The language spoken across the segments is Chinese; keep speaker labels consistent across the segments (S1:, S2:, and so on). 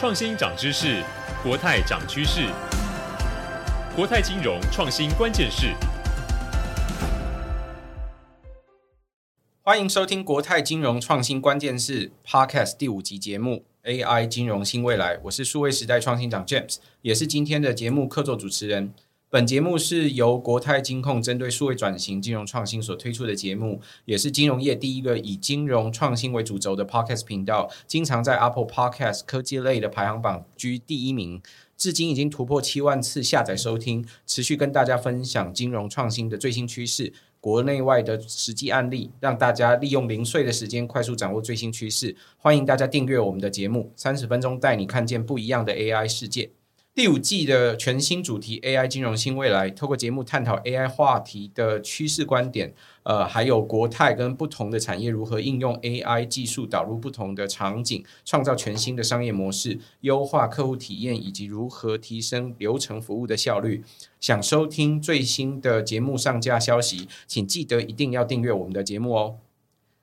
S1: 创新涨知识，国泰涨趋势。国泰金融创新关键是。
S2: 欢迎收听国泰金融创新关键是 Podcast 第五集节目 AI 金融新未来。我是数位时代创新长 James，也是今天的节目客座主持人。本节目是由国泰金控针对数位转型、金融创新所推出的节目，也是金融业第一个以金融创新为主轴的 Podcast 频道，经常在 Apple Podcast 科技类的排行榜居第一名，至今已经突破七万次下载收听，持续跟大家分享金融创新的最新趋势、国内外的实际案例，让大家利用零碎的时间快速掌握最新趋势。欢迎大家订阅我们的节目，三十分钟带你看见不一样的 AI 世界。第五季的全新主题 AI 金融新未来，透过节目探讨 AI 话题的趋势观点，呃，还有国泰跟不同的产业如何应用 AI 技术导入不同的场景，创造全新的商业模式，优化客户体验，以及如何提升流程服务的效率。想收听最新的节目上架消息，请记得一定要订阅我们的节目哦。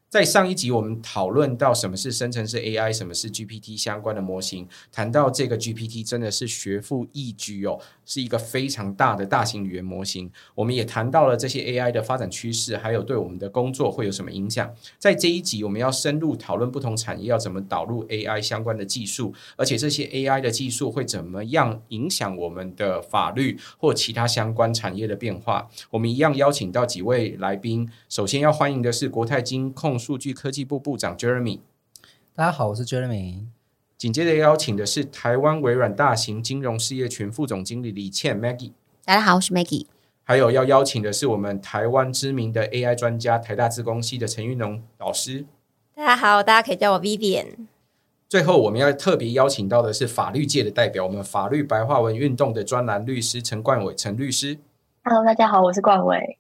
S2: 在上一集，我们讨论到什么是生成式 AI，什么是 GPT 相关的模型。谈到这个 GPT 真的是学富一居哦，是一个非常大的大型语言模型。我们也谈到了这些 AI 的发展趋势，还有对我们的工作会有什么影响。在这一集，我们要深入讨论不同产业要怎么导入 AI 相关的技术，而且这些 AI 的技术会怎么样影响我们的法律或其他相关产业的变化。我们一样邀请到几位来宾，首先要欢迎的是国泰金控。数据科技部部长 Jeremy，
S3: 大家好，我是 Jeremy。
S2: 紧接着邀请的是台湾微软大型金融事业群副总经理李倩 Maggie，
S4: 大家好，我是 Maggie。
S2: 还有要邀请的是我们台湾知名的 AI 专家台大资工系的陈玉农老师，
S4: 大家好，大家可以叫我 Vivian。
S2: 最后我们要特别邀请到的是法律界的代表，我们法律白话文运动的专栏律师陈冠伟陈律师。
S5: Hello，大家好，我是冠伟。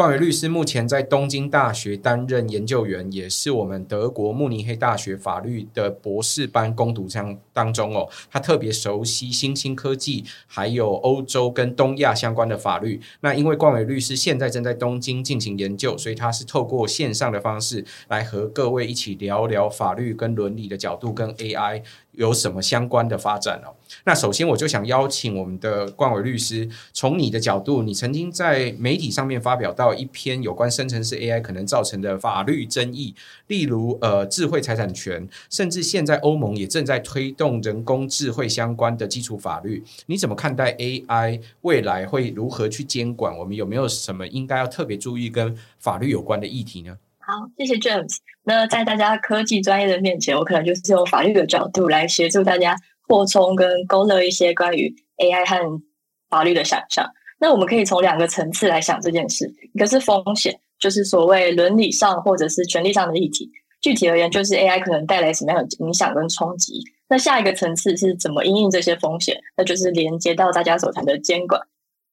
S2: 冠伟律师目前在东京大学担任研究员，也是我们德国慕尼黑大学法律的博士班攻读生当中哦。他特别熟悉新兴科技，还有欧洲跟东亚相关的法律。那因为冠伟律师现在正在东京进行研究，所以他是透过线上的方式来和各位一起聊聊法律跟伦理的角度跟 AI。有什么相关的发展哦？那首先我就想邀请我们的冠伟律师，从你的角度，你曾经在媒体上面发表到一篇有关生成式 AI 可能造成的法律争议，例如呃智慧财产权，甚至现在欧盟也正在推动人工智慧相关的基础法律。你怎么看待 AI 未来会如何去监管？我们有没有什么应该要特别注意跟法律有关的议题呢？
S5: 好，谢谢 James。那在大家科技专业的面前，我可能就是用法律的角度来协助大家扩充跟勾勒一些关于 AI 和法律的想象。那我们可以从两个层次来想这件事：一个是风险，就是所谓伦理上或者是权利上的议题；具体而言，就是 AI 可能带来什么样的影响跟冲击。那下一个层次是怎么应应这些风险？那就是连接到大家所谈的监管。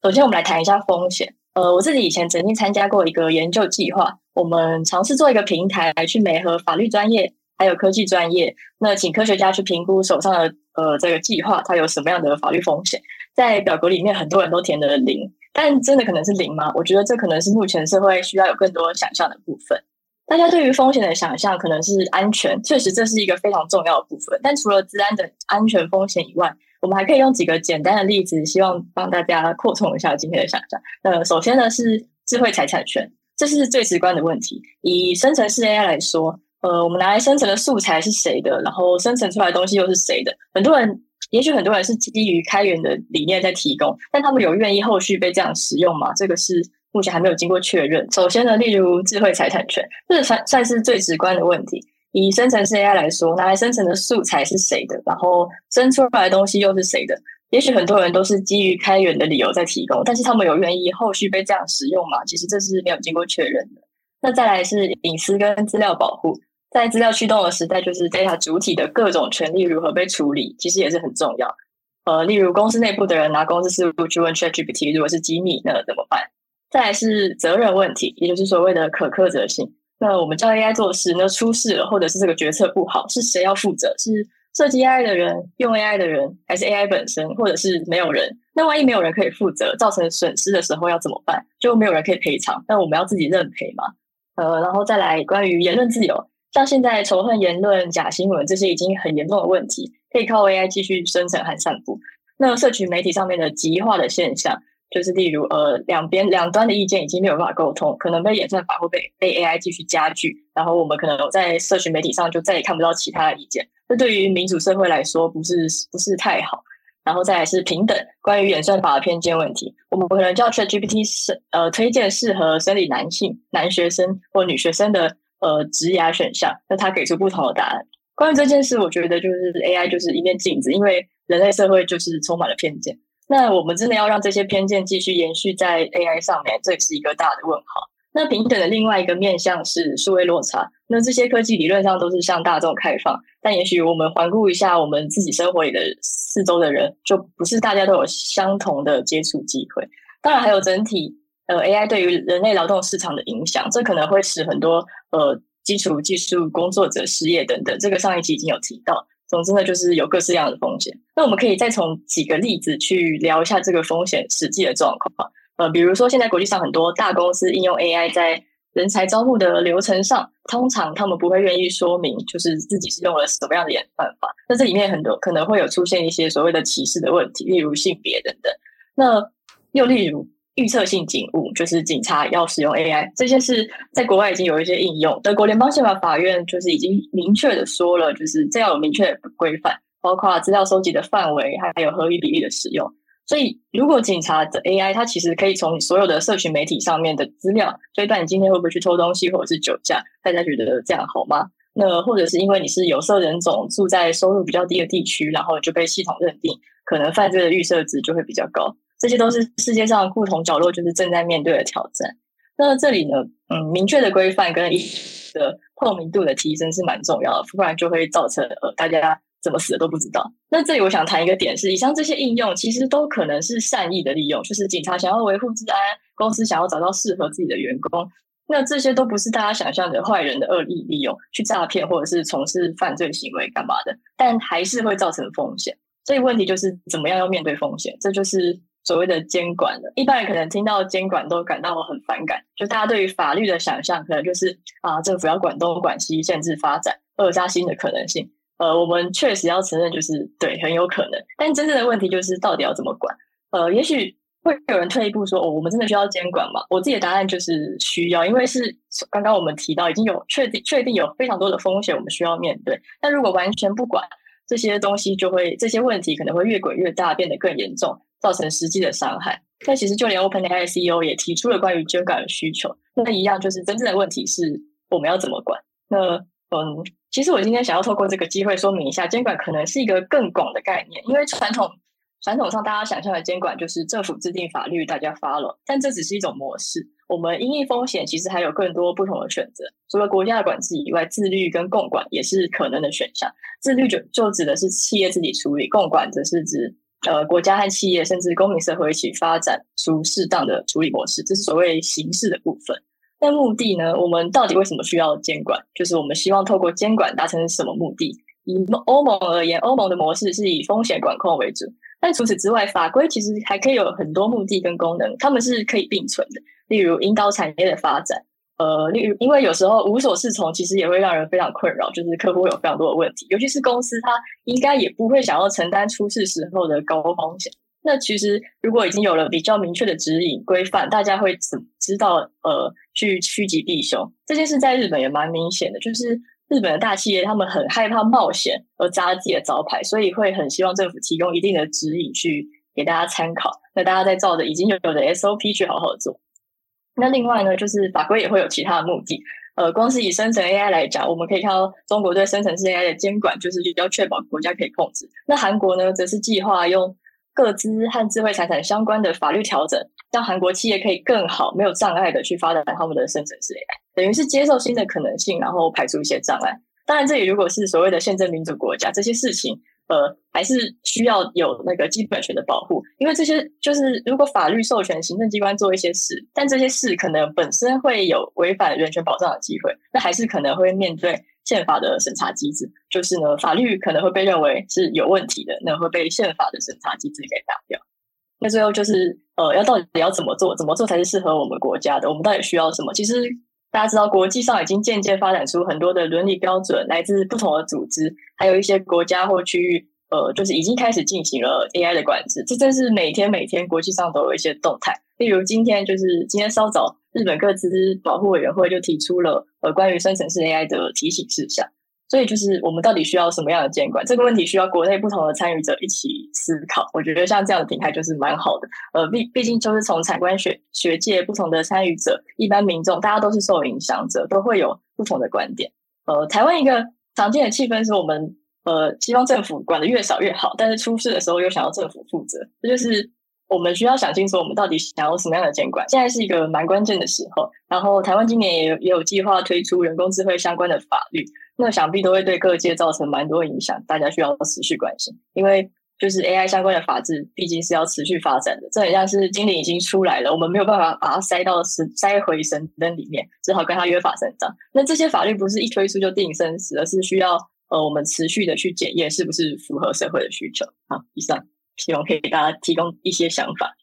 S5: 首先，我们来谈一下风险。呃，我自己以前曾经参加过一个研究计划，我们尝试做一个平台来去媒合法律专业还有科技专业，那请科学家去评估手上的呃这个计划它有什么样的法律风险。在表格里面，很多人都填了零，但真的可能是零吗？我觉得这可能是目前社会需要有更多想象的部分。大家对于风险的想象可能是安全，确实这是一个非常重要的部分。但除了治安的安全风险以外，我们还可以用几个简单的例子，希望帮大家扩充一下今天的想象。呃，首先呢是智慧财产权，这是最直观的问题。以生成式 AI 来说，呃，我们拿来生成的素材是谁的？然后生成出来的东西又是谁的？很多人，也许很多人是基于开源的理念在提供，但他们有愿意后续被这样使用吗？这个是目前还没有经过确认。首先呢，例如智慧财产权，这算算是最直观的问题。以生成式 AI 来说，拿来生成的素材是谁的？然后生出来的东西又是谁的？也许很多人都是基于开源的理由在提供，但是他们有愿意后续被这样使用吗？其实这是没有经过确认的。那再来是隐私跟资料保护，在资料驱动的时代，就是 data 主体的各种权利如何被处理，其实也是很重要。呃，例如公司内部的人拿公司事务去问 ChatGPT，如果是机密，那怎么办？再来是责任问题，也就是所谓的可苛责性。那我们叫 AI 做事，那出事了，或者是这个决策不好，是谁要负责？是设计 AI 的人、用 AI 的人，还是 AI 本身，或者是没有人？那万一没有人可以负责，造成损失的时候要怎么办？就没有人可以赔偿，那我们要自己认赔吗？呃，然后再来关于言论自由，像现在仇恨言论、假新闻这些已经很严重的问题可以靠 AI 继续生成和散布。那社群媒体上面的极化的现象，就是例如呃两边两端的意见已经没有办法沟通，可能被演算法会被被 AI 继续加剧，然后我们可能在社群媒体上就再也看不到其他的意见。这对于民主社会来说不是不是太好。然后再来是平等，关于演算法的偏见问题，我们可能叫 ChatGPT 是呃推荐适合生理男性男学生或女学生的呃职涯选项，那它给出不同的答案。关于这件事，我觉得就是 AI 就是一面镜子，因为人类社会就是充满了偏见。那我们真的要让这些偏见继续延续在 AI 上面，这是一个大的问号。那平等的另外一个面向是数位落差。那这些科技理论上都是向大众开放，但也许我们环顾一下我们自己生活里的四周的人，就不是大家都有相同的接触机会。当然，还有整体呃 AI 对于人类劳动市场的影响，这可能会使很多呃基础技术工作者失业等等。这个上一期已经有提到。总之呢，就是有各式各样的风险。那我们可以再从几个例子去聊一下这个风险实际的状况。呃，比如说现在国际上很多大公司应用 AI 在人才招募的流程上，通常他们不会愿意说明，就是自己是用了什么样的演算法。那这里面很多可能会有出现一些所谓的歧视的问题，例如性别等等。那又例如预测性警务，就是警察要使用 AI，这些是在国外已经有一些应用。德国联邦宪法法院就是已经明确的说了，就是这要有明确的规范，包括资料收集的范围，还有合理比例的使用。所以，如果警察的 AI，它其实可以从你所有的社群媒体上面的资料，推断你今天会不会去偷东西或者是酒驾，大家觉得这样好吗？那或者是因为你是有色人种，住在收入比较低的地区，然后就被系统认定可能犯罪的预设值就会比较高。这些都是世界上不同角落就是正在面对的挑战。那这里呢，嗯，明确的规范跟一个透明度的提升是蛮重要的，不然就会造成呃大家。怎么死的都不知道。那这里我想谈一个点是，以上这些应用其实都可能是善意的利用，就是警察想要维护治安，公司想要找到适合自己的员工。那这些都不是大家想象的坏人的恶意利用，去诈骗或者是从事犯罪行为干嘛的，但还是会造成风险。所以问题就是怎么样要面对风险，这就是所谓的监管的。一般人可能听到监管都感到很反感，就大家对于法律的想象可能就是啊，政府要管东管西，限制发展，扼杀新的可能性。呃，我们确实要承认，就是对，很有可能。但真正的问题就是，到底要怎么管？呃，也许会有人退一步说，哦，我们真的需要监管吗？我自己的答案就是需要，因为是刚刚我们提到，已经有确定确定有非常多的风险，我们需要面对。但如果完全不管这些东西，就会这些问题可能会越滚越大，变得更严重，造成实际的伤害。但其实就连 OpenAI CEO 也提出了关于监管的需求。那一样就是真正的问题是，我们要怎么管？那嗯。其实我今天想要透过这个机会说明一下，监管可能是一个更广的概念，因为传统传统上大家想象的监管就是政府制定法律，大家 follow，但这只是一种模式。我们因应风险，其实还有更多不同的选择。除了国家的管制以外，自律跟共管也是可能的选项。自律就就指的是企业自己处理，共管则是指呃国家和企业甚至公民社会一起发展出适当的处理模式，这是所谓形式的部分。那目的呢？我们到底为什么需要监管？就是我们希望透过监管达成什么目的？以欧盟而言，欧盟的模式是以风险管控为主。但除此之外，法规其实还可以有很多目的跟功能，它们是可以并存的。例如引导产业的发展，呃，例如因为有时候无所适从，其实也会让人非常困扰，就是客户会有非常多的问题，尤其是公司，它应该也不会想要承担出事时候的高风险。那其实，如果已经有了比较明确的指引规范，大家会怎知道呃去趋吉避凶？这件事在日本也蛮明显的，就是日本的大企业他们很害怕冒险而砸自己的招牌，所以会很希望政府提供一定的指引去给大家参考。那大家再照着已经有的 SOP 去好好做。那另外呢，就是法规也会有其他的目的。呃，光是以生成 AI 来讲，我们可以看到中国对生成式 AI 的监管，就是要确保国家可以控制。那韩国呢，则是计划用。各资和智慧财产相关的法律调整，让韩国企业可以更好、没有障碍的去发展他们的生成式 AI，等于是接受新的可能性，然后排除一些障碍。当然，这里如果是所谓的宪政民主国家，这些事情呃还是需要有那个基本权的保护，因为这些就是如果法律授权行政机关做一些事，但这些事可能本身会有违反人权保障的机会，那还是可能会面对。宪法的审查机制，就是呢，法律可能会被认为是有问题的，那会被宪法的审查机制给打掉。那最后就是，呃，要到底要怎么做，怎么做才是适合我们国家的？我们到底需要什么？其实大家知道，国际上已经渐渐发展出很多的伦理标准，来自不同的组织，还有一些国家或区域呃，就是已经开始进行了 AI 的管制。这真是每天每天国际上都有一些动态。例如今天就是今天稍早，日本各自保护委员会就提出了呃关于生成式 AI 的提醒事项。所以就是我们到底需要什么样的监管？这个问题需要国内不同的参与者一起思考。我觉得像这样的平台就是蛮好的。呃，毕毕竟就是从产官学学界不同的参与者、一般民众，大家都是受影响者，都会有不同的观点。呃，台湾一个常见的气氛是我们呃希望政府管得越少越好，但是出事的时候又想要政府负责，这就是我们需要想清楚我们到底想要什么样的监管。现在是一个蛮关键的时候，然后台湾今年也有也有计划推出人工智慧相关的法律。那想必都会对各界造成蛮多影响，大家需要持续关心，因为就是 AI 相关的法制毕竟是要持续发展的。这很像是精灵已经出来了，我们没有办法把它塞到神塞回神灯里面，只好跟它约法三章。那这些法律不是一推出就定生死，而是需要呃我们持续的去检验是不是符合社会的需求。好，以上希望可以给大家提供一些想法。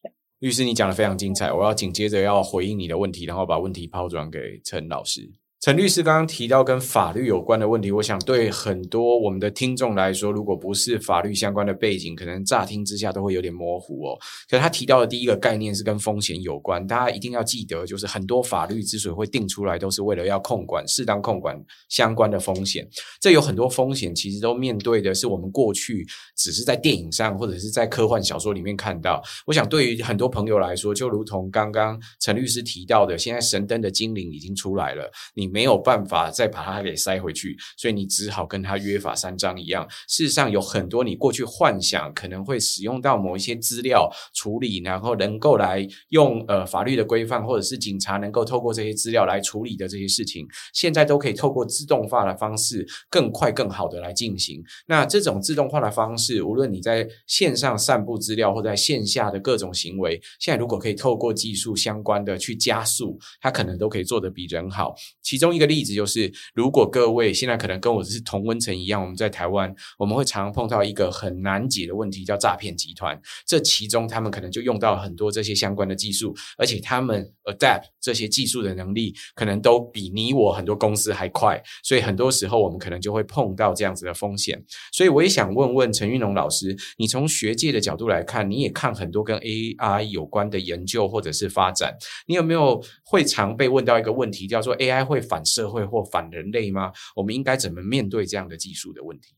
S2: 律师，你讲的非常精彩，我要紧接着要回应你的问题，然后把问题抛转给陈老师。陈律师刚刚提到跟法律有关的问题，我想对很多我们的听众来说，如果不是法律相关的背景，可能乍听之下都会有点模糊哦。可是他提到的第一个概念是跟风险有关，大家一定要记得，就是很多法律之所以会定出来，都是为了要控管、适当控管相关的风险。这有很多风险，其实都面对的是我们过去只是在电影上或者是在科幻小说里面看到。我想对于很多朋友来说，就如同刚刚陈律师提到的，现在神灯的精灵已经出来了，你。没有办法再把它给塞回去，所以你只好跟他约法三章一样。事实上，有很多你过去幻想可能会使用到某一些资料处理，然后能够来用呃法律的规范，或者是警察能够透过这些资料来处理的这些事情，现在都可以透过自动化的方式，更快更好的来进行。那这种自动化的方式，无论你在线上散布资料，或在线下的各种行为，现在如果可以透过技术相关的去加速，它可能都可以做得比人好。其中。其中一个例子就是，如果各位现在可能跟我是同温层一样，我们在台湾，我们会常碰到一个很难解的问题，叫诈骗集团。这其中他们可能就用到很多这些相关的技术，而且他们 adapt 这些技术的能力，可能都比你我很多公司还快。所以很多时候我们可能就会碰到这样子的风险。所以我也想问问陈玉龙老师，你从学界的角度来看，你也看很多跟 AI 有关的研究或者是发展，你有没有会常被问到一个问题，叫做 AI 会反社会或反人类吗？我们应该怎么面对这样的技术的问题？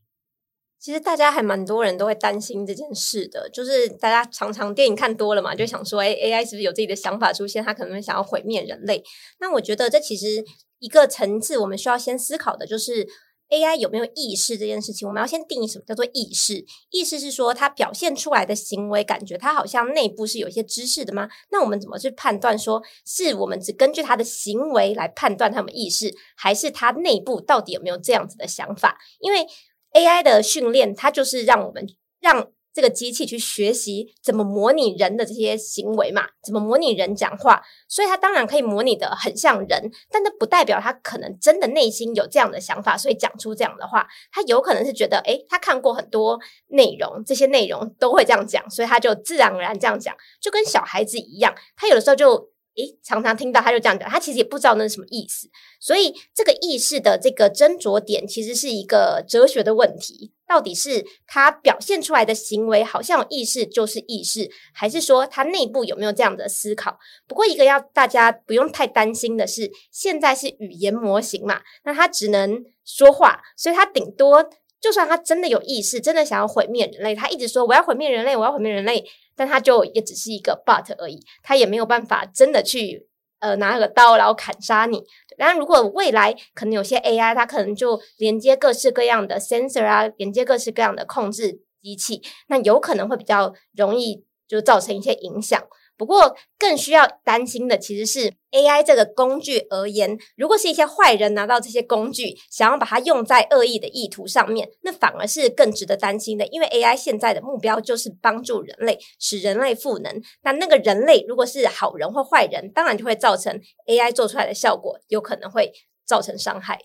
S4: 其实大家还蛮多人都会担心这件事的，就是大家常常电影看多了嘛，就想说，哎，AI 是不是有自己的想法出现？他可能会想要毁灭人类。那我觉得这其实一个层次，我们需要先思考的就是。AI 有没有意识这件事情，我们要先定义什么叫做意识。意识是说它表现出来的行为感觉，它好像内部是有一些知识的吗？那我们怎么去判断说，是我们只根据它的行为来判断他们意识，还是它内部到底有没有这样子的想法？因为 AI 的训练，它就是让我们让。这个机器去学习怎么模拟人的这些行为嘛，怎么模拟人讲话，所以它当然可以模拟得很像人，但那不代表他可能真的内心有这样的想法，所以讲出这样的话。他有可能是觉得，诶，他看过很多内容，这些内容都会这样讲，所以他就自然而然这样讲，就跟小孩子一样，他有的时候就。诶，常常听到他就这样讲，他其实也不知道那是什么意思。所以这个意识的这个斟酌点，其实是一个哲学的问题：到底是他表现出来的行为好像有意识就是意识，还是说他内部有没有这样的思考？不过一个要大家不用太担心的是，现在是语言模型嘛，那他只能说话，所以他顶多。就算他真的有意识，真的想要毁灭人类，他一直说我要毁灭人类，我要毁灭人类，但他就也只是一个 but 而已，他也没有办法真的去呃拿个刀然后砍杀你。当然，如果未来可能有些 AI，它可能就连接各式各样的 sensor 啊，连接各式各样的控制机器，那有可能会比较容易就造成一些影响。不过，更需要担心的其实是 AI 这个工具而言，如果是一些坏人拿到这些工具，想要把它用在恶意的意图上面，那反而是更值得担心的。因为 AI 现在的目标就是帮助人类，使人类赋能。那那个人类如果是好人或坏人，当然就会造成 AI 做出来的效果有可能会造成伤害。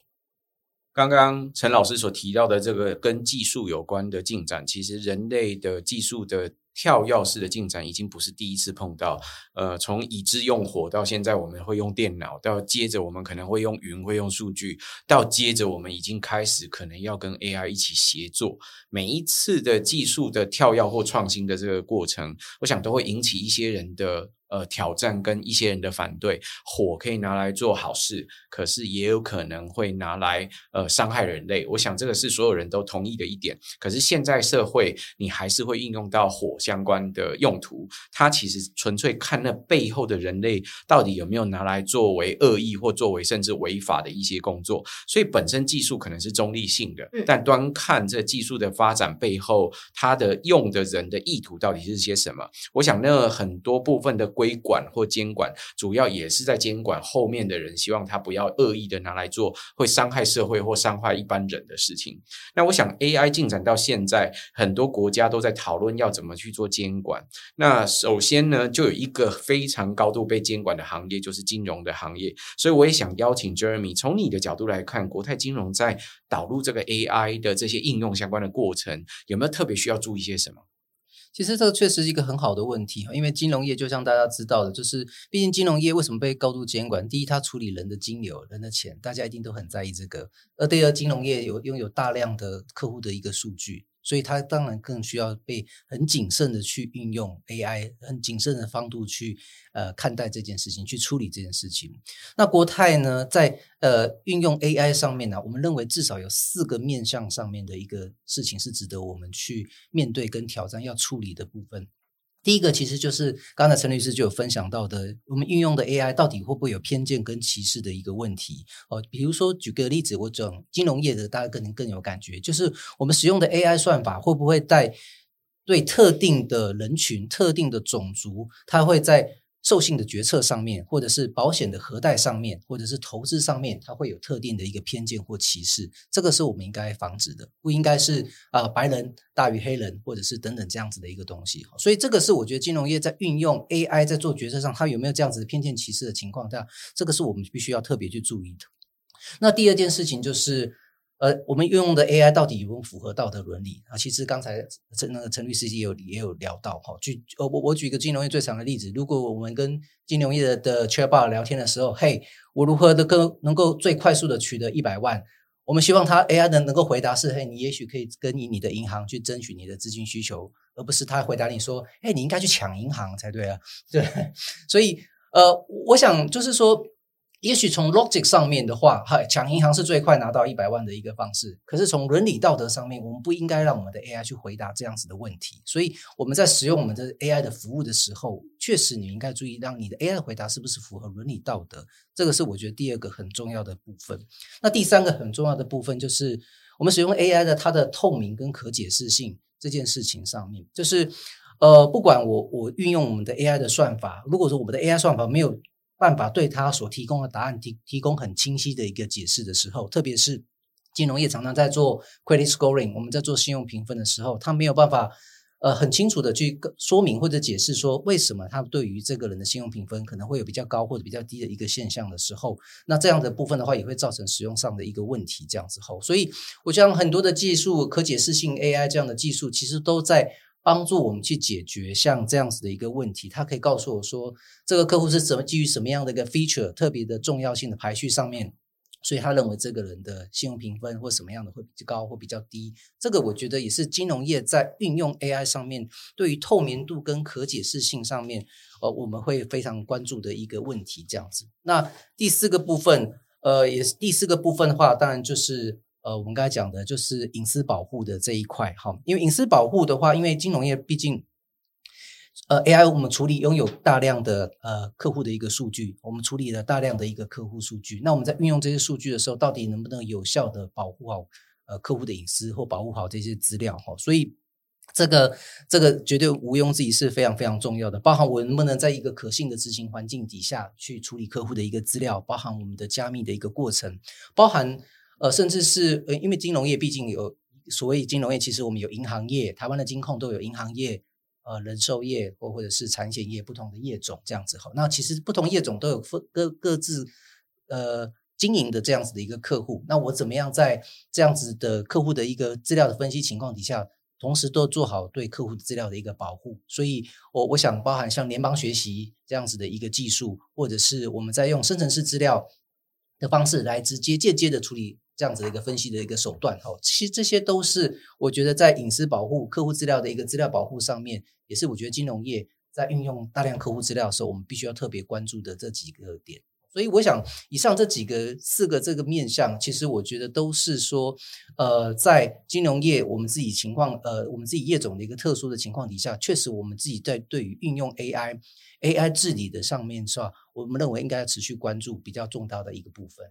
S2: 刚刚陈老师所提到的这个跟技术有关的进展，其实人类的技术的跳跃式的进展已经不是第一次碰到。呃，从已知用火到现在我们会用电脑，到接着我们可能会用云，会用数据，到接着我们已经开始可能要跟 AI 一起协作。每一次的技术的跳跃或创新的这个过程，我想都会引起一些人的。呃，挑战跟一些人的反对，火可以拿来做好事，可是也有可能会拿来呃伤害人类。我想这个是所有人都同意的一点。可是现在社会，你还是会应用到火相关的用途。它其实纯粹看那背后的人类到底有没有拿来作为恶意或作为甚至违法的一些工作。所以本身技术可能是中立性的，但端看这技术的发展背后，它的用的人的意图到底是些什么？我想那很多部分的。规管或监管，主要也是在监管后面的人，希望他不要恶意的拿来做会伤害社会或伤害一般人的事情。那我想，AI 进展到现在，很多国家都在讨论要怎么去做监管。那首先呢，就有一个非常高度被监管的行业，就是金融的行业。所以我也想邀请 Jeremy，从你的角度来看，国泰金融在导入这个 AI 的这些应用相关的过程，有没有特别需要注意些什么？
S3: 其实这个确实是一个很好的问题，因为金融业就像大家知道的，就是毕竟金融业为什么被高度监管？第一，它处理人的金流、人的钱，大家一定都很在意这个；而第二，金融业有拥有大量的客户的一个数据。所以他当然更需要被很谨慎的去运用 AI，很谨慎的方度去呃看待这件事情，去处理这件事情。那国泰呢，在呃运用 AI 上面呢、我们认为至少有四个面向上面的一个事情是值得我们去面对跟挑战要处理的部分。第一个其实就是刚才陈律师就有分享到的，我们运用的 AI 到底会不会有偏见跟歧视的一个问题哦？比如说举个例子，我讲金融业的，大家可能更有感觉，就是我们使用的 AI 算法会不会在对特定的人群、特定的种族，它会在。授信的决策上面，或者是保险的核贷上面，或者是投资上面，它会有特定的一个偏见或歧视，这个是我们应该防止的，不应该是啊、白人大于黑人，或者是等等这样子的一个东西。所以这个是我觉得金融业在运用 AI 在做决策上，它有没有这样子的偏见歧视的情况下，这个是我们必须要特别去注意的。那第二件事情就是。呃，我们运用的 AI 到底有没有符合道德伦理啊？其实刚才陈那个陈律师也有也有聊到哈。举呃我我举一个金融业最常的例子，如果我们跟金融业的 Chatbot 聊天的时候，嘿，我如何的更能够最快速的取得一百万？我们希望他 AI 能能够回答是，嘿，你也许可以跟你你的银行去争取你的资金需求，而不是他回答你说，嘿，你应该去抢银行才对啊。对，所以呃，我想就是说。也许从 logic 上面的话，哈，抢银行是最快拿到一百万的一个方式。可是从伦理道德上面，我们不应该让我们的 AI 去回答这样子的问题。所以我们在使用我们的 AI 的服务的时候，确实你应该注意，让你的 AI 的回答是不是符合伦理道德。这个是我觉得第二个很重要的部分。那第三个很重要的部分就是我们使用 AI 的它的透明跟可解释性这件事情上面，就是呃，不管我我运用我们的 AI 的算法，如果说我们的 AI 算法没有办法对他所提供的答案提提供很清晰的一个解释的时候，特别是金融业常常在做 credit scoring，我们在做信用评分的时候，他没有办法呃很清楚的去说明或者解释说为什么他对于这个人的信用评分可能会有比较高或者比较低的一个现象的时候，那这样的部分的话也会造成使用上的一个问题。这样子后，所以我想很多的技术，可解释性 AI 这样的技术，其实都在。帮助我们去解决像这样子的一个问题，他可以告诉我说，这个客户是怎么基于什么样的一个 feature 特别的重要性的排序上面，所以他认为这个人的信用评分或什么样的会比较高或比较低。这个我觉得也是金融业在运用 AI 上面对于透明度跟可解释性上面，呃，我们会非常关注的一个问题。这样子，那第四个部分，呃，也是第四个部分的话，当然就是。呃，我们刚才讲的就是隐私保护的这一块，哈，因为隐私保护的话，因为金融业毕竟，呃，AI 我们处理拥有大量的呃客户的一个数据，我们处理了大量的一个客户数据，那我们在运用这些数据的时候，到底能不能有效的保护好呃客户的隐私或保护好这些资料，哈，所以这个这个绝对毋庸置疑是非常非常重要的，包含我能不能在一个可信的执行环境底下去处理客户的一个资料，包含我们的加密的一个过程，包含。呃，甚至是呃，因为金融业毕竟有所谓金融业，其实我们有银行业，台湾的金控都有银行业，呃，人寿业或或者是产险业不同的业种这样子哈。那其实不同业种都有分各各自呃经营的这样子的一个客户。那我怎么样在这样子的客户的一个资料的分析情况底下，同时都做好对客户资料的一个保护。所以我我想包含像联邦学习这样子的一个技术，或者是我们在用生成式资料的方式来直接间接的处理这样子的一个分析的一个手段。哦，其实这些都是我觉得在隐私保护、客户资料的一个资料保护上面，也是我觉得金融业在运用大量客户资料的时候，我们必须要特别关注的这几个点。所以我想，以上这几个四个这个面向，其实我觉得都是说，呃，在金融业我们自己情况，呃，我们自己业种的一个特殊的情况底下，确实我们自己在对于运用 AI、AI 治理的上面，是吧？我们认为应该要持续关注比较重大的一个部分。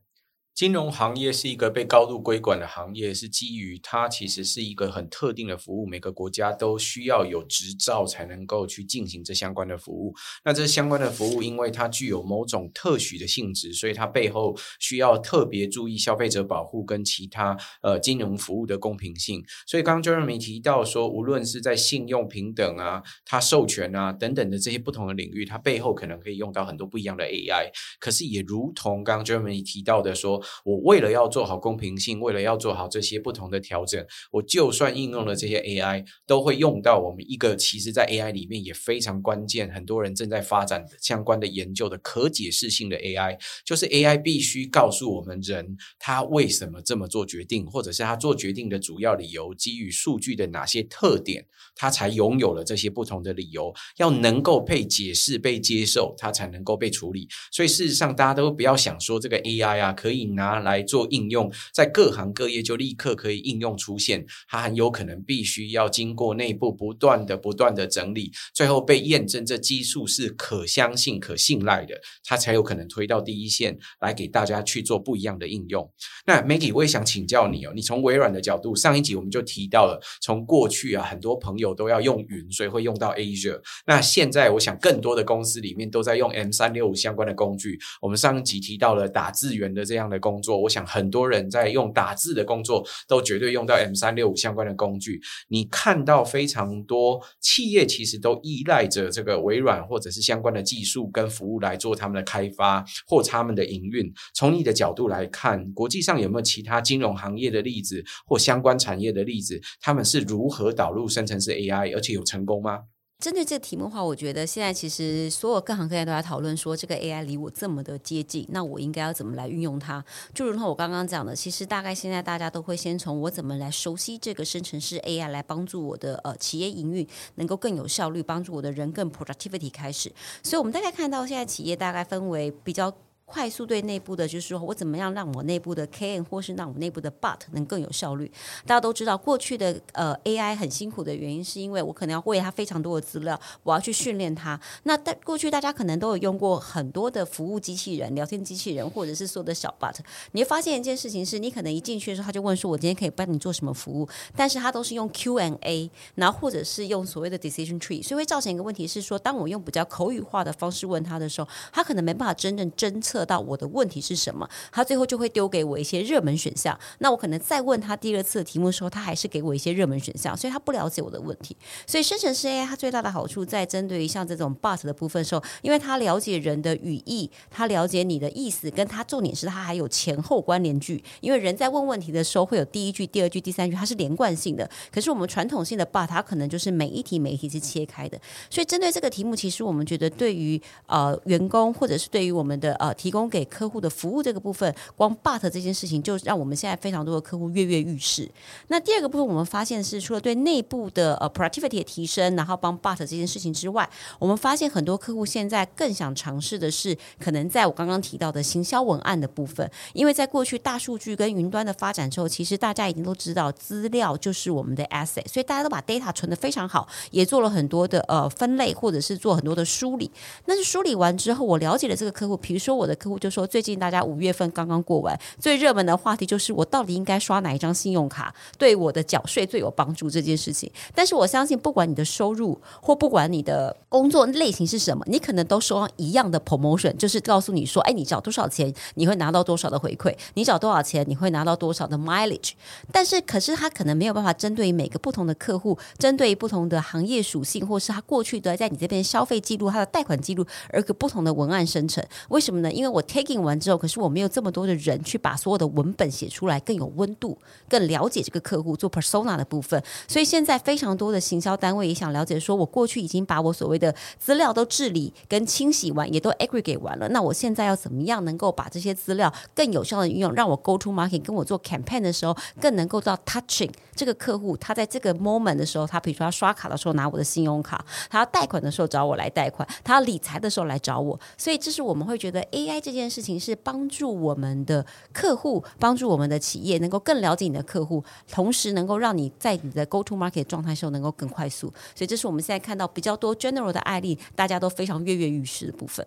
S2: 金融行业是一个被高度规管的行业，是基于它其实是一个很特定的服务，每个国家都需要有执照才能够去进行这相关的服务。那这相关的服务，因为它具有某种特许的性质，所以它背后需要特别注意消费者保护跟其他呃金融服务的公平性。所以刚刚 Jeremy 提到说，无论是在信用平等啊、它授权啊等等的这些不同的领域，它背后可能可以用到很多不一样的 AI。可是也如同刚刚 Jeremy 提到的说。我为了要做好公平性，为了要做好这些不同的调整，我就算应用了这些 AI，都会用到我们一个其实在 AI 里面也非常关键，很多人正在发展相关的研究的可解释性的 AI，就是 AI 必须告诉我们人他为什么这么做决定，或者是他做决定的主要理由，基于数据的哪些特点，他才拥有了这些不同的理由，要能够被解释、被接受，他才能够被处理。所以事实上，大家都不要想说这个 AI 啊可以拿来做应用，在各行各业就立刻可以应用出现，它很有可能必须要经过内部不断的、不断的整理，最后被验证这技术是可相信、可信赖的，它才有可能推到第一线来给大家去做不一样的应用。那 Maggie，我也想请教你哦，你从微软的角度，上一集我们就提到了，从过去啊，很多朋友都要用云，所以会用到 Azure。那现在我想更多的公司里面都在用 M 三六五相关的工具。我们上一集提到了打字员的这样的工作。我想很多人在用打字的工作，都绝对用到 M 三六五相关的工具。你看到非常多企业其实都依赖着这个微软或者是相关的技术跟服务来做他们的开发或他们的营运。从你的角度来看，国际上有没有其他金融行业的例子或相关产业的例子？他们是如何导入生成式 AI，而且有成功吗？
S6: 针对这个题目的话，我觉得现在其实所有各行各业都在讨论说，这个 AI 离我这么的接近，那我应该要怎么来运用它？就如同我刚刚讲的，其实大概现在大家都会先从我怎么来熟悉这个生成式 AI 来帮助我的呃企业营运能够更有效率，帮助我的人更 productivity 开始。所以我们大概看到现在企业大概分为比较。快速对内部的，就是说我怎么样让我内部的 KN 或是让我内部的 But 能更有效率。大家都知道，过去的呃 AI 很辛苦的原因，是因为我可能要喂它非常多的资料，我要去训练它。那在过去大家可能都有用过很多的服务机器人、聊天机器人，或者是说的小 But，。你会发现一件事情是，你可能一进去的时候，他就问说：“我今天可以帮你做什么服务？”但是他都是用 Q&A，然后或者是用所谓的 Decision Tree，所以会造成一个问题是说，当我用比较口语化的方式问他的时候，他可能没办法真正侦测得到我的问题是什么？他最后就会丢给我一些热门选项。那我可能再问他第二次的题目的时候，他还是给我一些热门选项，所以他不了解我的问题。所以生成式 AI 它最大的好处在针对于像这种 but 的部分的时候，因为他了解人的语义，他了解你的意思，跟他重点是他还有前后关联句。因为人在问问题的时候会有第一句、第二句、第三句，它是连贯性的。可是我们传统性的 but 它可能就是每一题每一题是切开的。所以针对这个题目，其实我们觉得对于呃员工或者是对于我们的呃提提供给客户的服务这个部分，光 but 这件事情就让我们现在非常多的客户跃跃欲试。那第二个部分，我们发现是除了对内部的呃 productivity 的提升，然后帮 but 这件事情之外，我们发现很多客户现在更想尝试的是，可能在我刚刚提到的行销文案的部分，因为在过去大数据跟云端的发展之后，其实大家已经都知道资料就是我们的 asset，所以大家都把 data 存得非常好，也做了很多的呃分类或者是做很多的梳理。那是梳理完之后，我了解了这个客户，比如说我的客户就说最近。大家五月份刚刚过完，最热门的话题就是我到底应该刷哪一张信用卡，对我的缴税最有帮助这件事情。但是我相信，不管你的收入或不管你的工作类型是什么，你可能都收到一样的 promotion，就是告诉你说，哎，你缴多少钱，你会拿到多少的回馈；你缴多少钱，你会拿到多少的 mileage。但是，可是他可能没有办法针对每个不同的客户，针对于不同的行业属性，或是他过去的在你这边消费记录、他的贷款记录，而个不同的文案生成。为什么呢？因为，我 taking 完之后，可是我没有这么多的人去把所有的文本写出来，更有温度，更了解这个客户做 persona 的部分。所以现在非常多的行销单位也想了解，说我过去已经把我所谓的资料都治理跟清洗完，也都 aggregate 完了，那我现在要怎么样能够把这些资料更有效的运用，让我 go to market 跟我做 campaign 的时候，更能够到 touching 这个客户，他在这个 moment 的时候，他比如说他刷卡的时候拿我的信用卡，他要贷款的时候找我来贷款，他要理财的时候来找我，所以这是我们会觉得该这件事情是帮助我们的客户，帮助我们的企业能够更了解你的客户，同时能够让你在你的 go to market 状态时候能够更快速，所以这是我们现在看到比较多 general 的案例，大家都非常跃跃欲试的部分。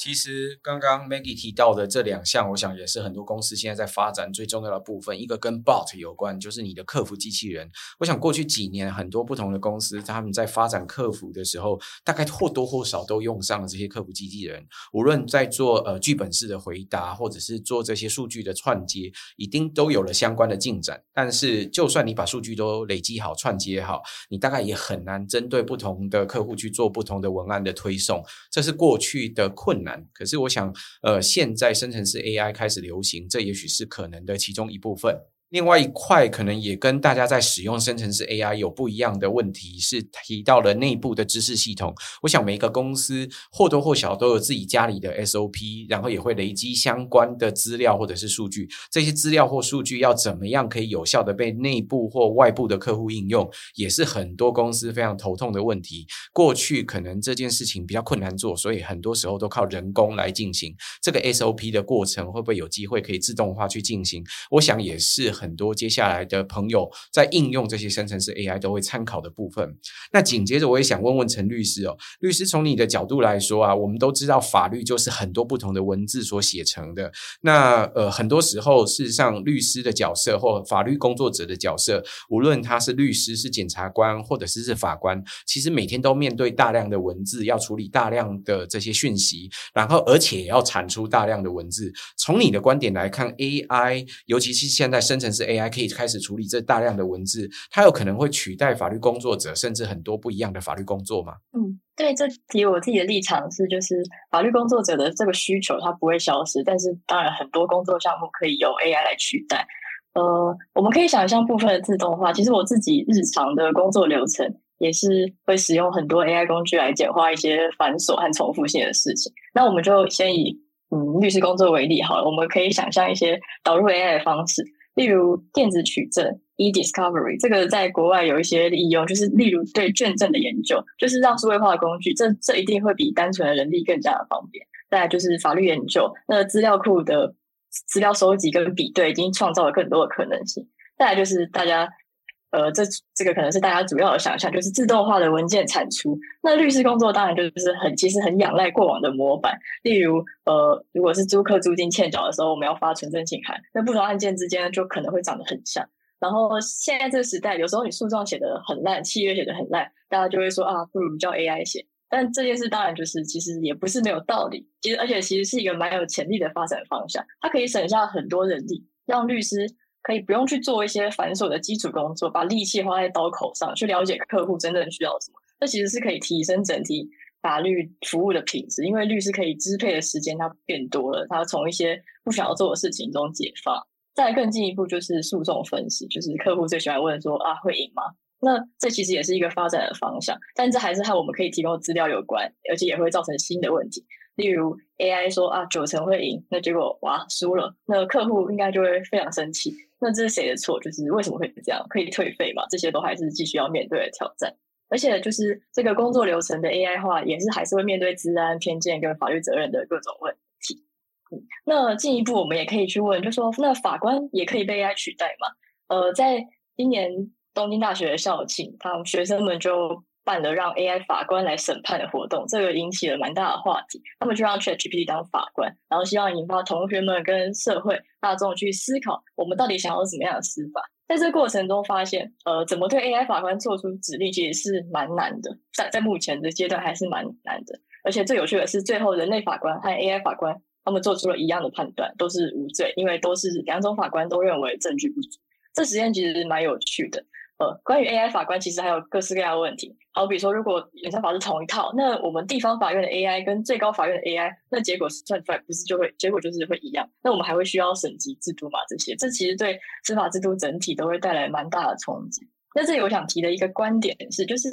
S2: 其实刚刚 Maggie 提到的这两项，我想也是很多公司现在在发展最重要的部分。一个跟 Bot 有关，就是你的客服机器人。我想过去几年，很多不同的公司他们在发展客服的时候，大概或多或少都用上了这些客服机器人。无论在做呃剧本式的回答，或者是做这些数据的串接，一定都有了相关的进展。但是，就算你把数据都累积好、串接好，你大概也很难针对不同的客户去做不同的文案的推送。这是过去的困难。可是，我想，呃，现在生成式 AI 开始流行，这也许是可能的其中一部分。另外一块可能也跟大家在使用生成式 AI 有不一样的问题，是提到了内部的知识系统。我想每一个公司或多或少都有自己家里的 SOP，然后也会累积相关的资料或者是数据。这些资料或数据要怎么样可以有效的被内部或外部的客户应用，也是很多公司非常头痛的问题。过去可能这件事情比较困难做，所以很多时候都靠人工来进行这个 SOP 的过程，会不会有机会可以自动化去进行？我想也是。很多接下来的朋友在应用这些生成式 AI 都会参考的部分。那紧接着我也想问问陈律师哦，律师从你的角度来说啊，我们都知道法律就是很多不同的文字所写成的。那呃，很多时候事实上律师的角色或法律工作者的角色，无论他是律师、是检察官或者是是法官，其实每天都面对大量的文字，要处理大量的这些讯息，然后而且也要产出大量的文字。从你的观点来看，AI 尤其是现在生成是 AI 可以开始处理这大量的文字，它有可能会取代法律工作者，甚至很多不一样的法律工作吗？
S5: 嗯，对，这题我自己的立场是，就是法律工作者的这个需求它不会消失，但是当然很多工作项目可以由 AI 来取代。呃，我们可以想象部分的自动化，其实我自己日常的工作流程也是会使用很多 AI 工具来简化一些繁琐和重复性的事情。那我们就先以嗯律师工作为例好了，我们可以想象一些导入 AI 的方式。例如电子取证 （e-discovery），这个在国外有一些利用，就是例如对卷证的研究，就是让数位化的工具，这这一定会比单纯的人力更加的方便。再来就是法律研究，那资料库的资料收集跟比对，已经创造了更多的可能性。再来就是大家。呃，这这个可能是大家主要的想象，就是自动化的文件产出。那律师工作当然就是很，其实很仰赖过往的模板。例如，呃，如果是租客租金欠缴的时候，我们要发存证信函，那不同案件之间就可能会长得很像。然后现在这个时代，有时候你诉状写得很烂，契约写得很烂，大家就会说啊，不如叫 AI 写。但这件事当然就是其实也不是没有道理，其实而且其实是一个蛮有潜力的发展方向，它可以省下很多人力，让律师。可以不用去做一些繁琐的基础工作，把力气花在刀口上，去了解客户真正需要什么。这其实是可以提升整体法律服务的品质，因为律师可以支配的时间它变多了，他从一些不想要做的事情中解放。再更进一步就是诉讼分析，就是客户最喜欢问说啊，会赢吗？那这其实也是一个发展的方向，但这还是和我们可以提供的资料有关，而且也会造成新的问题。例如 AI 说啊，九成会赢，那结果哇输了，那客户应该就会非常生气。那这是谁的错？就是为什么会这样？可以退费吗？这些都还是继续要面对的挑战。而且就是这个工作流程的 AI 化，也是还是会面对治安、偏见跟法律责任的各种问题。嗯，那进一步我们也可以去问，就说那法官也可以被 AI 取代吗？呃，在今年东京大学的校庆，他们学生们就。办了让 AI 法官来审判的活动，这个引起了蛮大的话题。他们就让 ChatGPT 当法官，然后希望引发同学们跟社会大众去思考，我们到底想要什么样的司法。在这个过程中，发现呃，怎么对 AI 法官做出指令，其实是蛮难的。在在目前的阶段，还是蛮难的。而且最有趣的是，最后人类法官和 AI 法官他们做出了一样的判断，都是无罪，因为都是两种法官都认为证据不足。这实验其实是蛮有趣的。呃，关于 AI 法官，其实还有各式各样的问题。好比说，如果演算法是同一套，那我们地方法院的 AI 跟最高法院的 AI，那结果算出来不是就会结果就是会一样？那我们还会需要审级制度嘛？这些，这其实对司法制度整体都会带来蛮大的冲击。那这里我想提的一个观点是，就是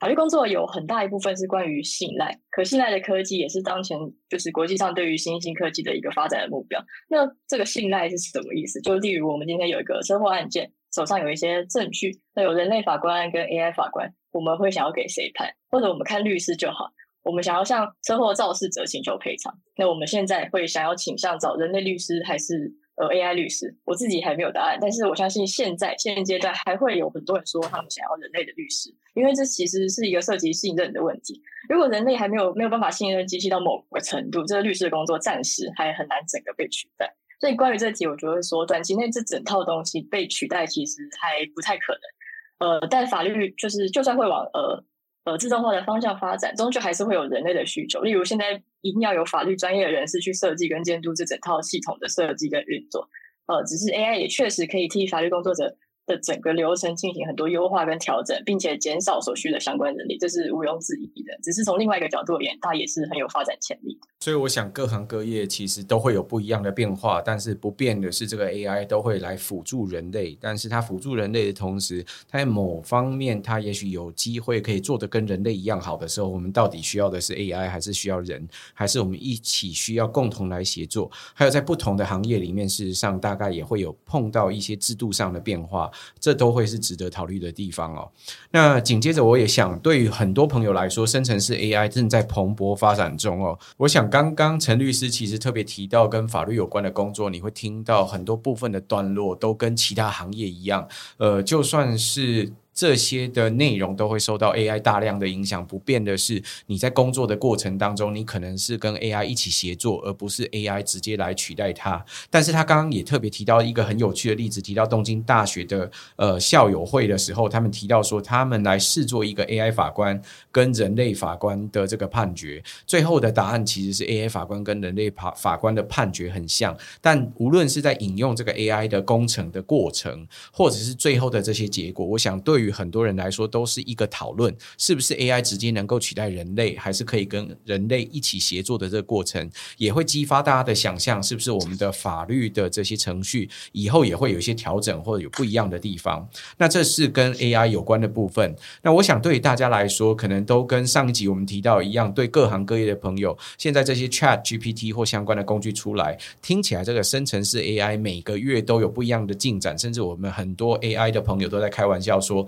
S5: 法律工作有很大一部分是关于信赖，可信赖的科技也是当前就是国际上对于新兴科技的一个发展的目标。那这个信赖是什么意思？就例如我们今天有一个车祸案件。手上有一些证据，那有人类法官跟 AI 法官，我们会想要给谁判？或者我们看律师就好。我们想要向车祸肇事者请求赔偿，那我们现在会想要倾向找人类律师还是呃 AI 律师？我自己还没有答案，但是我相信现在现阶段还会有很多人说他们想要人类的律师，因为这其实是一个涉及信任的问题。如果人类还没有没有办法信任机器到某个程度，这个律师的工作暂时还很难整个被取代。所以关于这题，我觉得说，短期内这整套东西被取代其实还不太可能。呃，但法律就是就算会往呃呃自动化的方向发展，终究还是会有人类的需求。例如，现在一定要有法律专业的人士去设计跟监督这整套系统的设计跟运作。呃，只是 AI 也确实可以替法律工作者的整个流程进行很多优化跟调整，并且减少所需的相关人力，这是毋庸置疑的。只是从另外一个角度而言，它也是很有发展潜力。
S2: 所以我想，各行各业其实都会有不一样的变化，但是不变的是，这个 AI 都会来辅助人类。但是它辅助人类的同时，它在某方面，它也许有机会可以做得跟人类一样好的时候，我们到底需要的是 AI，还是需要人，还是我们一起需要共同来协作？还有在不同的行业里面，事实上大概也会有碰到一些制度上的变化，这都会是值得考虑的地方哦。那紧接着，我也想，对于很多朋友来说，生成式 AI 正在蓬勃发展中哦。我想。刚刚陈律师其实特别提到跟法律有关的工作，你会听到很多部分的段落都跟其他行业一样，呃，就算是。这些的内容都会受到 AI 大量的影响。不变的是，你在工作的过程当中，你可能是跟 AI 一起协作，而不是 AI 直接来取代它。但是他刚刚也特别提到一个很有趣的例子，提到东京大学的呃校友会的时候，他们提到说，他们来试做一个 AI 法官跟人类法官的这个判决，最后的答案其实是 AI 法官跟人类法法官的判决很像。但无论是在引用这个 AI 的工程的过程，或者是最后的这些结果，我想对。对于很多人来说，都是一个讨论，是不是 AI 直接能够取代人类，还是可以跟人类一起协作的这个过程，也会激发大家的想象，是不是我们的法律的这些程序以后也会有一些调整，或者有不一样的地方？那这是跟 AI 有关的部分。那我想对于大家来说，可能都跟上一集我们提到一样，对各行各业的朋友，现在这些 Chat GPT 或相关的工具出来，听起来这个生成式 AI 每个月都有不一样的进展，甚至我们很多 AI 的朋友都在开玩笑说。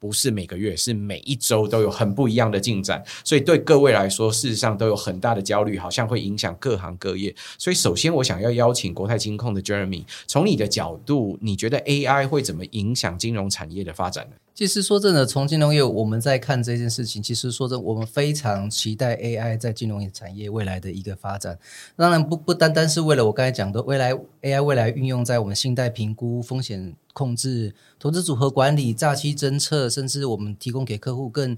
S2: 不是每个月，是每一周都有很不一样的进展，所以对各位来说，事实上都有很大的焦虑，好像会影响各行各业。所以，首先我想要邀请国泰金控的 Jeremy，从你的角度，你觉得 AI 会怎么影响金融产业的发展呢？
S3: 其实说真的，从金融业我们在看这件事情，其实说真，我们非常期待 AI 在金融产业未来的一个发展。当然不不单单是为了我刚才讲的未来 AI 未来运用在我们信贷评估、风险控制、投资组合管理、诈欺侦测，甚至我们提供给客户更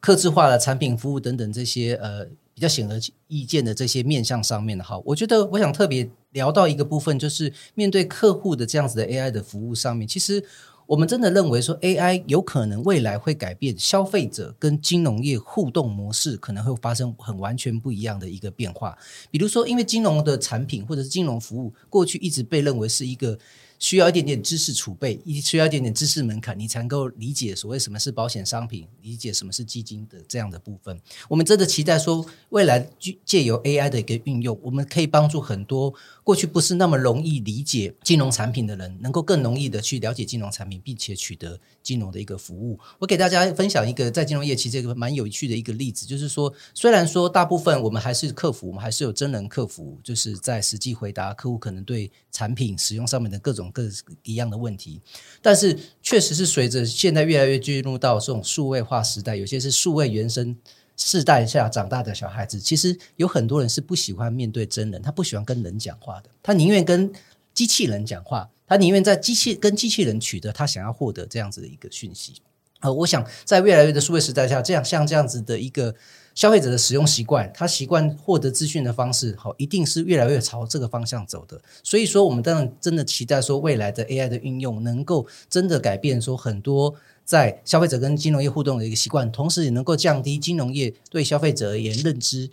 S3: 客制化的产品服务等等这些呃比较显而易见的这些面向上面的哈，我觉得我想特别聊到一个部分，就是面对客户的这样子的 AI 的服务上面，其实。我们真的认为说，AI 有可能未来会改变消费者跟金融业互动模式，可能会发生很完全不一样的一个变化。比如说，因为金融的产品或者是金融服务，过去一直被认为是一个。需要一点点知识储备，一需要一点点知识门槛，你才能够理解所谓什么是保险商品，理解什么是基金的这样的部分。我们真的期待说，未来借由 AI 的一个运用，我们可以帮助很多过去不是那么容易理解金融产品的人，能够更容易的去了解金融产品，并且取得金融的一个服务。我给大家分享一个在金融业其实这个蛮有趣的一个例子，就是说，虽然说大部分我们还是客服，我们还是有真人客服，就是在实际回答客户可能对产品使用上面的各种。各一样的问题，但是确实是随着现在越来越进入到这种数位化时代，有些是数位原生世代下长大的小孩子，其实有很多人是不喜欢面对真人，他不喜欢跟人讲话的，他宁愿跟机器人讲话，他宁愿在机器跟机器人取得他想要获得这样子的一个讯息。呃，我想在越来越的数位时代下，这样像这样子的一个。消费者的使用习惯，他习惯获得资讯的方式，好，一定是越来越朝这个方向走的。所以说，我们当然真的期待说，未来的 AI 的运用能够真的改变说很多在消费者跟金融业互动的一个习惯，同时也能够降低金融业对消费者而言认知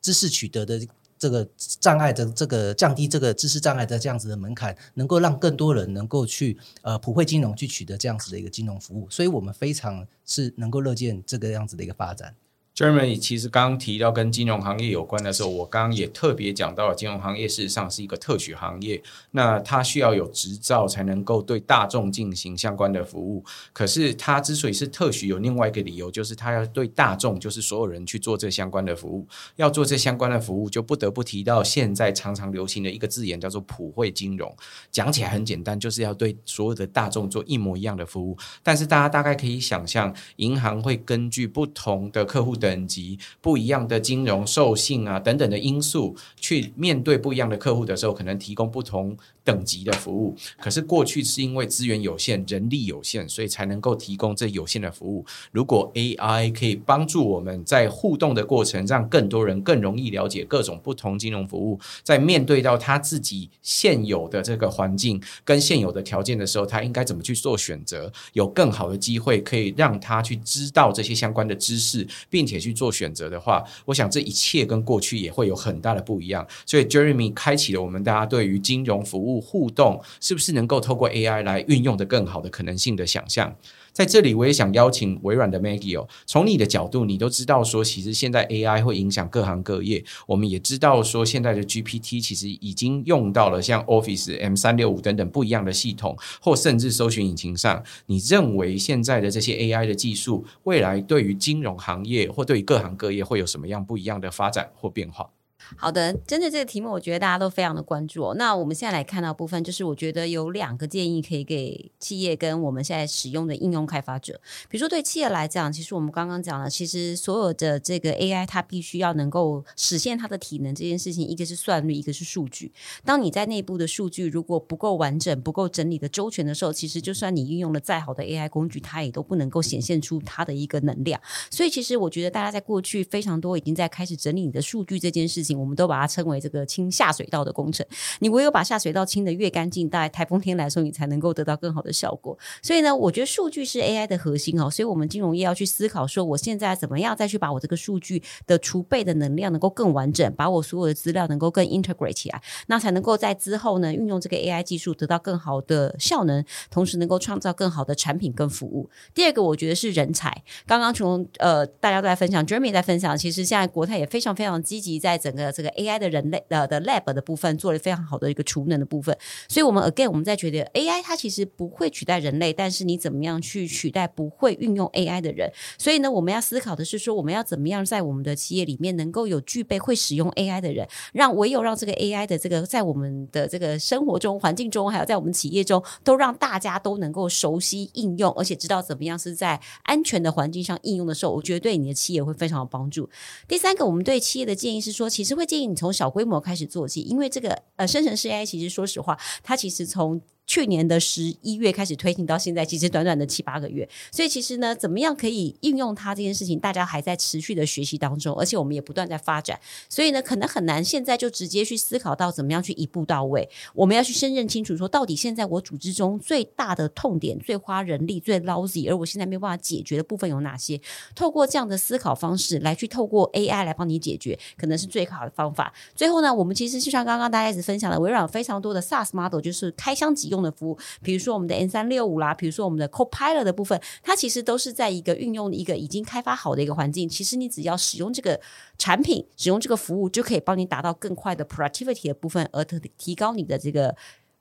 S3: 知识取得的这个障碍的这个降低这个知识障碍的这样子的门槛，能够让更多人能够去呃普惠金融去取得这样子的一个金融服务，所以我们非常是能够乐见这个样子的一个发展。
S2: Jeremy 其实刚刚提到跟金融行业有关的时候，我刚刚也特别讲到了，金融行业事实上是一个特许行业，那它需要有执照才能够对大众进行相关的服务。可是它之所以是特许，有另外一个理由，就是它要对大众，就是所有人去做这相关的服务。要做这相关的服务，就不得不提到现在常常流行的一个字眼，叫做普惠金融。讲起来很简单，就是要对所有的大众做一模一样的服务。但是大家大概可以想象，银行会根据不同的客户等级不一样的金融授信啊等等的因素，去面对不一样的客户的时候，可能提供不同等级的服务。可是过去是因为资源有限、人力有限，所以才能够提供这有限的服务。如果 AI 可以帮助我们在互动的过程，让更多人更容易了解各种不同金融服务，在面对到他自己现有的这个环境跟现有的条件的时候，他应该怎么去做选择？有更好的机会可以让他去知道这些相关的知识，并且也去做。选择的话，我想这一切跟过去也会有很大的不一样。所以，Jeremy 开启了我们大家对于金融服务互动是不是能够透过 AI 来运用的更好的可能性的想象。在这里，我也想邀请微软的 Maggie 哦，从你的角度，你都知道说，其实现在 AI 会影响各行各业。我们也知道说，现在的 GPT 其实已经用到了像 Office、M 三六五等等不一样的系统，或甚至搜寻引擎上。你认为现在的这些 AI 的技术，未来对于金融行业或对于各行各业会有什么样不一样的发展或变化？
S6: 好的，针对这个题目，我觉得大家都非常的关注哦。那我们现在来看到部分，就是我觉得有两个建议可以给企业跟我们现在使用的应用开发者。比如说对企业来讲，其实我们刚刚讲了，其实所有的这个 AI 它必须要能够实现它的体能这件事情，一个是算力，一个是数据。当你在内部的数据如果不够完整、不够整理的周全的时候，其实就算你运用了再好的 AI 工具，它也都不能够显现出它的一个能量。所以其实我觉得大家在过去非常多已经在开始整理你的数据这件事情。我们都把它称为这个清下水道的工程。你唯有把下水道清得越干净，在台风天来说，你才能够得到更好的效果。所以呢，我觉得数据是 AI 的核心哦。所以我们金融业要去思考说，我现在怎么样再去把我这个数据的储备的能量能够更完整，把我所有的资料能够更 integrate 起来，那才能够在之后呢，运用这个 AI 技术得到更好的效能，同时能够创造更好的产品跟服务。第二个，我觉得是人才。刚刚从呃大家都在分享，Jeremy 在分享，其实现在国泰也非常非常积极在整个。的这个 AI 的人类呃的 lab 的部分做了非常好的一个储能的部分，所以我们 again 我们在觉得 AI 它其实不会取代人类，但是你怎么样去取代不会运用 AI 的人？所以呢，我们要思考的是说，我们要怎么样在我们的企业里面能够有具备会使用 AI 的人，让唯有让这个 AI 的这个在我们的这个生活中、环境中，还有在我们企业中，都让大家都能够熟悉应用，而且知道怎么样是在安全的环境上应用的时候，我觉得对你的企业会非常有帮助。第三个，我们对企业的建议是说，其实会建议。你从小规模开始做起，因为这个呃生成式 AI 其实说实话，它其实从去年的十一月开始推行到现在，其实短短的七八个月，所以其实呢，怎么样可以应用它这件事情，大家还在持续的学习当中，而且我们也不断在发展，所以呢，可能很难现在就直接去思考到怎么样去一步到位。我们要去先认清楚，说到底现在我组织中最大的痛点、最花人力、最 lousy，而我现在没有办法解决的部分有哪些？透过这样的思考方式来去透过 AI 来帮你解决，可能是最好的方法。最后呢，我们其实就像刚刚大家一直分享的，微软非常多的 SaaS model，就是开箱即用的服务，比如说我们的 N 三六五啦，比如说我们的 Copilot 的部分，它其实都是在一个运用一个已经开发好的一个环境。其实你只要使用这个产品，使用这个服务，就可以帮你达到更快的 productivity 的部分，而提提高你的这个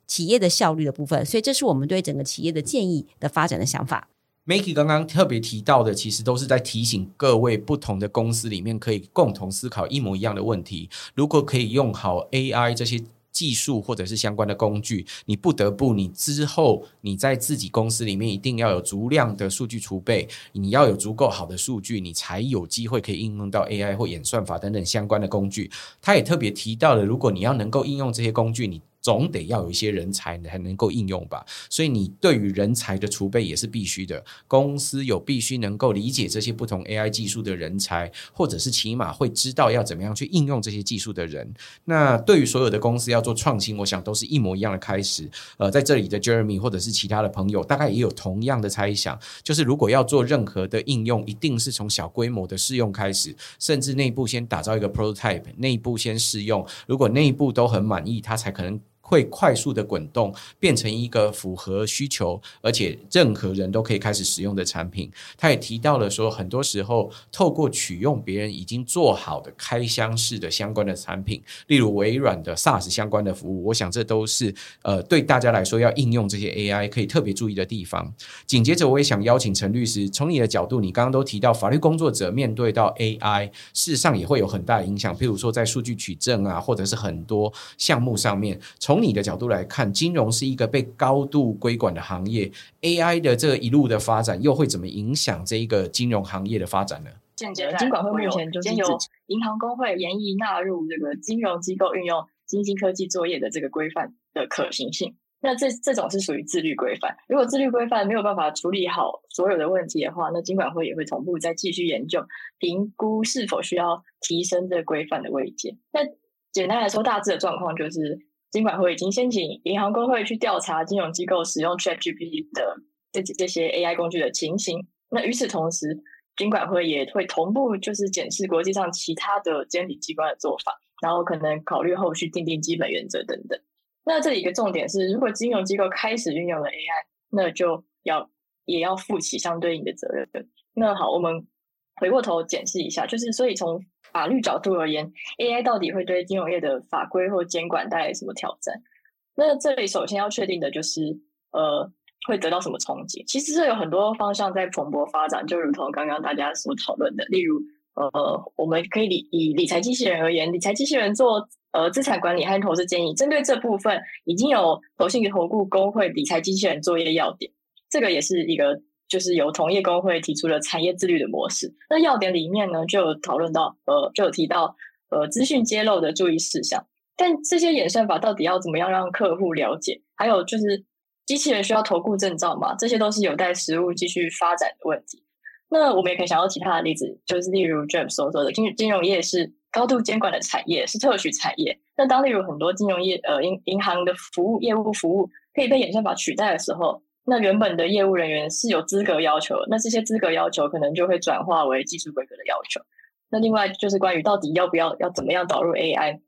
S6: 企业的效率的部分。所以这是我们对整个企业的建议的发展的想法。
S2: Maggie 刚刚特别提到的，其实都是在提醒各位不同的公司里面可以共同思考一模一样的问题。如果可以用好 AI 这些。技术或者是相关的工具，你不得不，你之后你在自己公司里面一定要有足量的数据储备，你要有足够好的数据，你才有机会可以应用到 AI 或演算法等等相关的工具。他也特别提到了，如果你要能够应用这些工具，你总得要有一些人才才能够应用吧。所以你对于人才的储备也是必须的。公司有必须能够理解这些不同 AI 技术的人才，或者是起码会知道要怎么样去应用这些技术的人。那对于所有的公司要做创新，我想都是一模一样的开始。呃，在这里的 Jeremy 或者是其他的朋友，大概也有同样的猜想，就是如果要做任何的应用，一定是从小规模的试用开始，甚至内部先打造一个 prototype，内部先试用，如果内部都很满意，他才可能。会快速的滚动，变成一个符合需求，而且任何人都可以开始使用的产品。他也提到了说，很多时候透过取用别人已经做好的开箱式的相关的产品，例如微软的 SaaS 相关的服务，我想这都是呃对大家来说要应用这些 AI 可以特别注意的地方。紧接着，我也想邀请陈律师，从你的角度，你刚刚都提到法律工作者面对到 AI，事实上也会有很大的影响，譬如说在数据取证啊，或者是很多项目上面，从你的角度来看，金融是一个被高度规管的行业，AI 的这一路的发展，又会怎么影响这一个金融行业的发展呢？
S5: 现在金管会目前就是由银行公会研议纳入这个金融机构运用新兴科技作业的这个规范的可行性。那这这种是属于自律规范。如果自律规范没有办法处理好所有的问题的话，那金管会也会同步再继续研究评估是否需要提升这规范的位阶。那简单来说，大致的状况就是。金管会已经先请银行工会去调查金融机构使用 ChatGPT 的这这些 AI 工具的情形。那与此同时，金管会也会同步就是检视国际上其他的监理机关的做法，然后可能考虑后续订定基本原则等等。那这里一个重点是，如果金融机构开始运用了 AI，那就要也要负起相对应的责任。那好，我们回过头检视一下，就是所以从法律角度而言，AI 到底会对金融业的法规或监管带来什么挑战？那这里首先要确定的就是，呃，会得到什么冲击？其实这有很多方向在蓬勃发展，就如同刚刚大家所讨论的，例如，呃，我们可以理以理财机器人而言，理财机器人做呃资产管理和投资建议，针对这部分已经有投信投顾工会理财机器人作业要点，这个也是一个。就是由同业公会提出了产业自律的模式。那要点里面呢，就有讨论到，呃，就有提到，呃，资讯揭露的注意事项。但这些演算法到底要怎么样让客户了解？还有就是，机器人需要投顾证照吗？这些都是有待实务继续发展的问题。那我们也可以想到其他的例子，就是例如 James 所说的，金金融业是高度监管的产业，是特许产业。那当例如很多金融业，呃，银银行的服务业务服务可以被演算法取代的时候，那原本的业务人员是有资格要求，那这些资格要求可能就会转化为技术规格的要求。那另外就是关于到底要不要要怎么样导入 AI，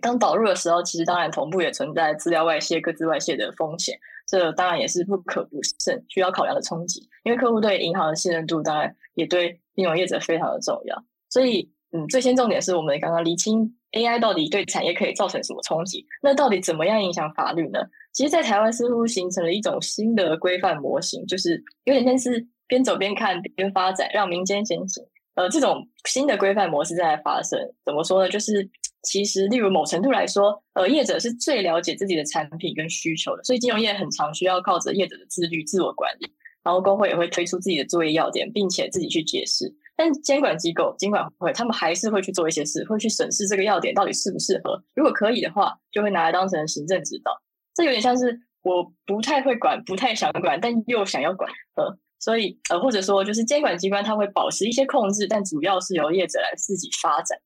S5: 当导入的时候，其实当然同步也存在资料外泄、个资外泄的风险，这当然也是不可不慎需要考量的冲击。因为客户对银行的信任度，当然也对金融业者非常的重要。所以，嗯，最先重点是我们刚刚厘清 AI 到底对产业可以造成什么冲击，那到底怎么样影响法律呢？其实，在台湾似乎形成了一种新的规范模型，就是有点像是边走边看边发展，让民间先行。呃，这种新的规范模式在发生，怎么说呢？就是其实，例如某程度来说，呃，业者是最了解自己的产品跟需求的，所以金融业很常需要靠着业者的自律、自我管理。然后，公会也会推出自己的作业要点，并且自己去解释。但监管机构、监管会，他们还是会去做一些事，会去审视这个要点到底适不适合。如果可以的话，就会拿来当成行政指导。这有点像是我不太会管，不太想管，但又想要管，呃，所以呃，或者说就是监管机关它会保持一些控制，但主要是由业者来自己发展。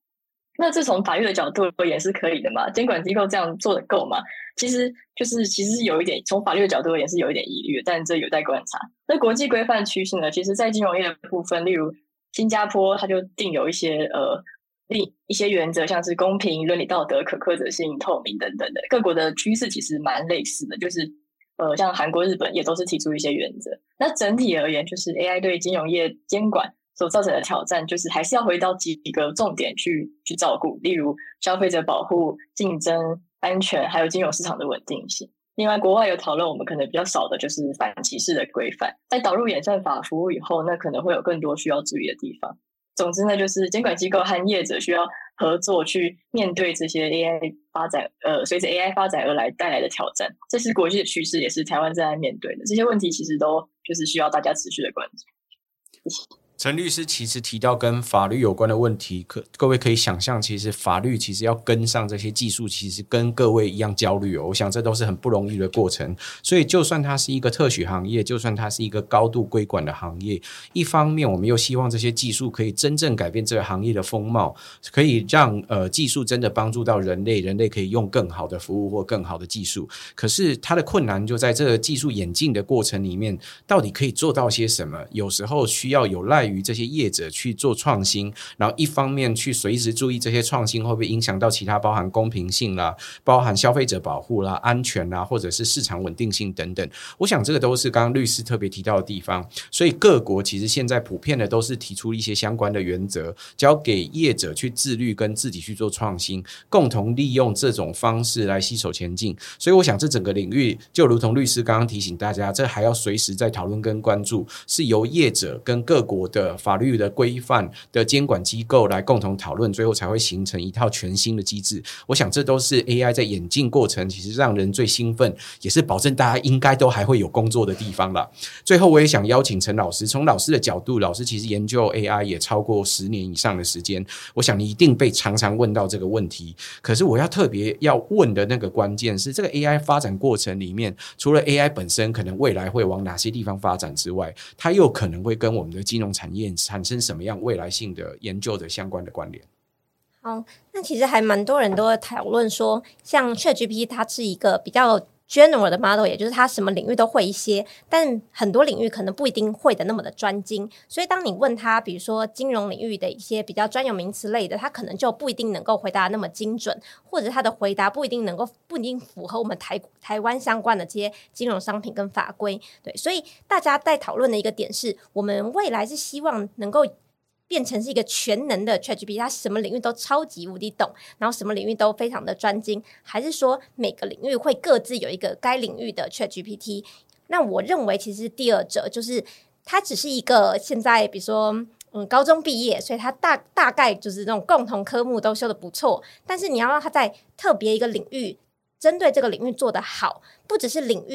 S5: 那这从法律的角度也是可以的嘛？监管机构这样做得够吗？其实就是其实是有一点从法律的角度也是有一点疑虑，但这有待观察。那国际规范趋势呢？其实，在金融业的部分，例如新加坡，它就定有一些呃。另一些原则，像是公平、伦理道德、可苛责性、透明等等的，各国的趋势其实蛮类似的，就是呃，像韩国、日本也都是提出一些原则。那整体而言，就是 AI 对金融业监管所造成的挑战，就是还是要回到几个重点去去照顾，例如消费者保护、竞争、安全，还有金融市场的稳定性。另外，国外有讨论，我们可能比较少的就是反歧视的规范。在导入演算法服务以后，那可能会有更多需要注意的地方。总之呢，就是监管机构和业者需要合作去面对这些 AI 发展，呃，随着 AI 发展而来带来的挑战，这是国际的趋势，也是台湾正在面对的。这些问题其实都就是需要大家持续的关注。谢谢。
S2: 陈律师其实提到跟法律有关的问题，可各位可以想象，其实法律其实要跟上这些技术，其实跟各位一样焦虑哦。我想这都是很不容易的过程。所以，就算它是一个特许行业，就算它是一个高度规管的行业，一方面我们又希望这些技术可以真正改变这个行业的风貌，可以让呃技术真的帮助到人类，人类可以用更好的服务或更好的技术。可是它的困难就在这个技术演进的过程里面，到底可以做到些什么？有时候需要有赖于这些业者去做创新，然后一方面去随时注意这些创新会不会影响到其他，包含公平性啦，包含消费者保护啦、安全啦，或者是市场稳定性等等。我想这个都是刚刚律师特别提到的地方。所以各国其实现在普遍的都是提出一些相关的原则，交给业者去自律跟自己去做创新，共同利用这种方式来携手前进。所以我想这整个领域就如同律师刚刚提醒大家，这还要随时在讨论跟关注，是由业者跟各国的法。律的规范的监管机构来共同讨论，最后才会形成一套全新的机制。我想，这都是 AI 在演进过程，其实让人最兴奋，也是保证大家应该都还会有工作的地方了。最后，我也想邀请陈老师，从老师的角度，老师其实研究 AI 也超过十年以上的时间。我想你一定被常常问到这个问题。可是，我要特别要问的那个关键是，这个 AI 发展过程里面，除了 AI 本身可能未来会往哪些地方发展之外，它又可能会跟我们的金融产业。产生什么样未来性的研究的相关的关联？
S4: 好，那其实还蛮多人都会讨论说，像 ChatGPT 它是一个比较 general 的 model，也就是它什么领域都会一些，但很多领域可能不一定会的那么的专精。所以当你问他，比如说金融领域的一些比较专有名词类的，他可能就不一定能够回答那么精准，或者他的回答不一定能够不一定符合我们台台湾相关的这些金融商品跟法规。对，所以大家在讨论的一个点是，我们未来是希望能够。变成是一个全能的 ChatGPT，它什么领域都超级无敌懂，然后什么领域都非常的专精，还是说每个领域会各自有一个该领域的 ChatGPT？那我认为其实第二者就是它只是一个现在比如说嗯高中毕业，所以它大大概就是那种共同科目都修的不错，但是你要让它在特别一个领域针对这个领域做得好，不只是领域。